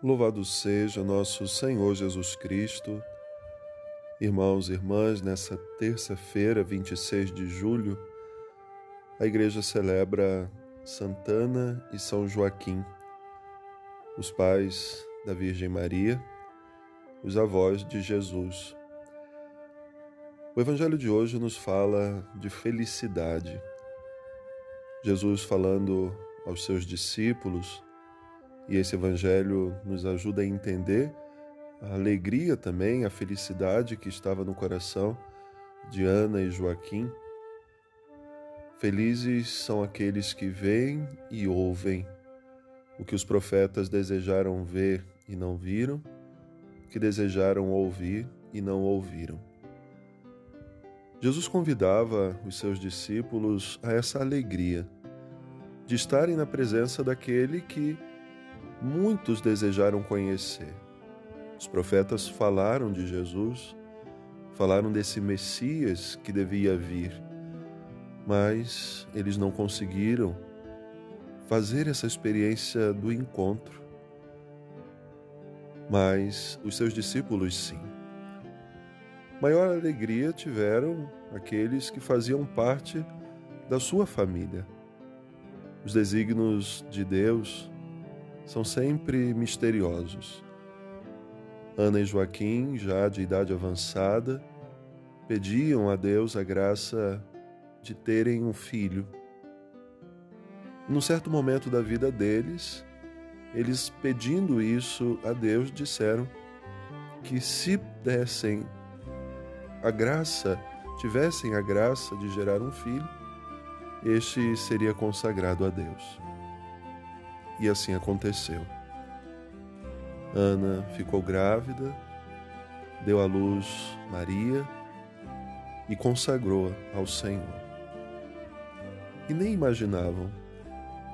Louvado seja nosso Senhor Jesus Cristo. Irmãos e irmãs, nessa terça-feira, 26 de julho, a igreja celebra Santana e São Joaquim, os pais da Virgem Maria, os avós de Jesus. O evangelho de hoje nos fala de felicidade. Jesus falando aos seus discípulos, e esse evangelho nos ajuda a entender a alegria também, a felicidade que estava no coração de Ana e Joaquim. Felizes são aqueles que veem e ouvem o que os profetas desejaram ver e não viram, que desejaram ouvir e não ouviram. Jesus convidava os seus discípulos a essa alegria de estarem na presença daquele que muitos desejaram conhecer. Os profetas falaram de Jesus, falaram desse Messias que devia vir, mas eles não conseguiram fazer essa experiência do encontro. Mas os seus discípulos sim. Maior alegria tiveram aqueles que faziam parte da sua família. Os desígnios de Deus são sempre misteriosos. Ana e Joaquim, já de idade avançada, pediam a Deus a graça de terem um filho. Num certo momento da vida deles, eles pedindo isso a Deus, disseram que se dessem a graça, tivessem a graça de gerar um filho, este seria consagrado a Deus. E assim aconteceu. Ana ficou grávida, deu à luz Maria e consagrou ao Senhor. E nem imaginavam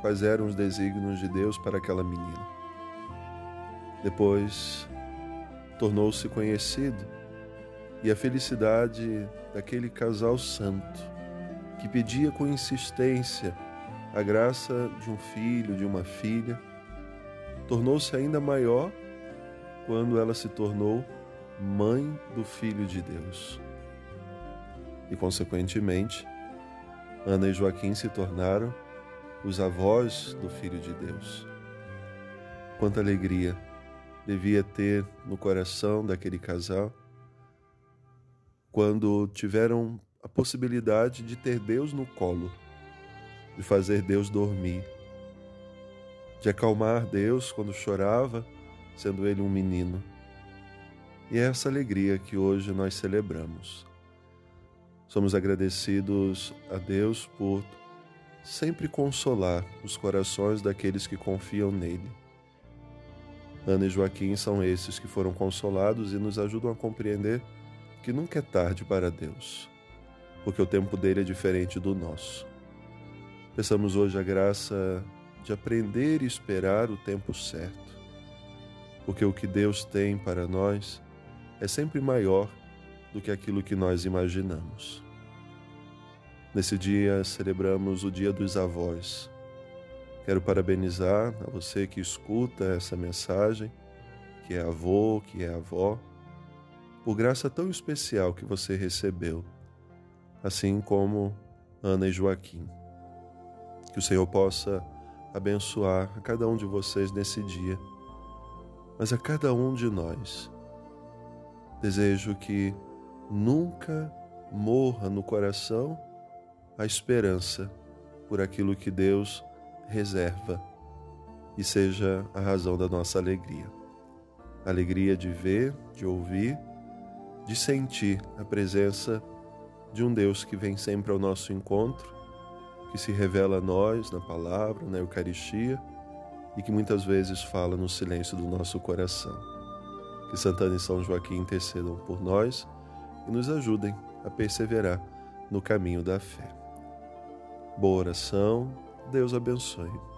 quais eram os desígnios de Deus para aquela menina. Depois tornou-se conhecido e a felicidade daquele casal santo que pedia com insistência a graça de um filho, de uma filha, tornou-se ainda maior quando ela se tornou mãe do Filho de Deus. E, consequentemente, Ana e Joaquim se tornaram os avós do Filho de Deus. Quanta alegria devia ter no coração daquele casal quando tiveram a possibilidade de ter Deus no colo de fazer Deus dormir, de acalmar Deus quando chorava, sendo ele um menino. E é essa alegria que hoje nós celebramos. Somos agradecidos a Deus por sempre consolar os corações daqueles que confiam nele. Ana e Joaquim são esses que foram consolados e nos ajudam a compreender que nunca é tarde para Deus, porque o tempo dele é diferente do nosso. Peçamos hoje a graça de aprender e esperar o tempo certo, porque o que Deus tem para nós é sempre maior do que aquilo que nós imaginamos. Nesse dia celebramos o Dia dos Avós. Quero parabenizar a você que escuta essa mensagem, que é avô, que é avó, por graça tão especial que você recebeu, assim como Ana e Joaquim. Que o Senhor possa abençoar a cada um de vocês nesse dia, mas a cada um de nós. Desejo que nunca morra no coração a esperança por aquilo que Deus reserva e seja a razão da nossa alegria. alegria de ver, de ouvir, de sentir a presença de um Deus que vem sempre ao nosso encontro que se revela a nós na palavra, na Eucaristia e que muitas vezes fala no silêncio do nosso coração. Que Santana e São Joaquim intercedam por nós e nos ajudem a perseverar no caminho da fé. Boa oração, Deus abençoe.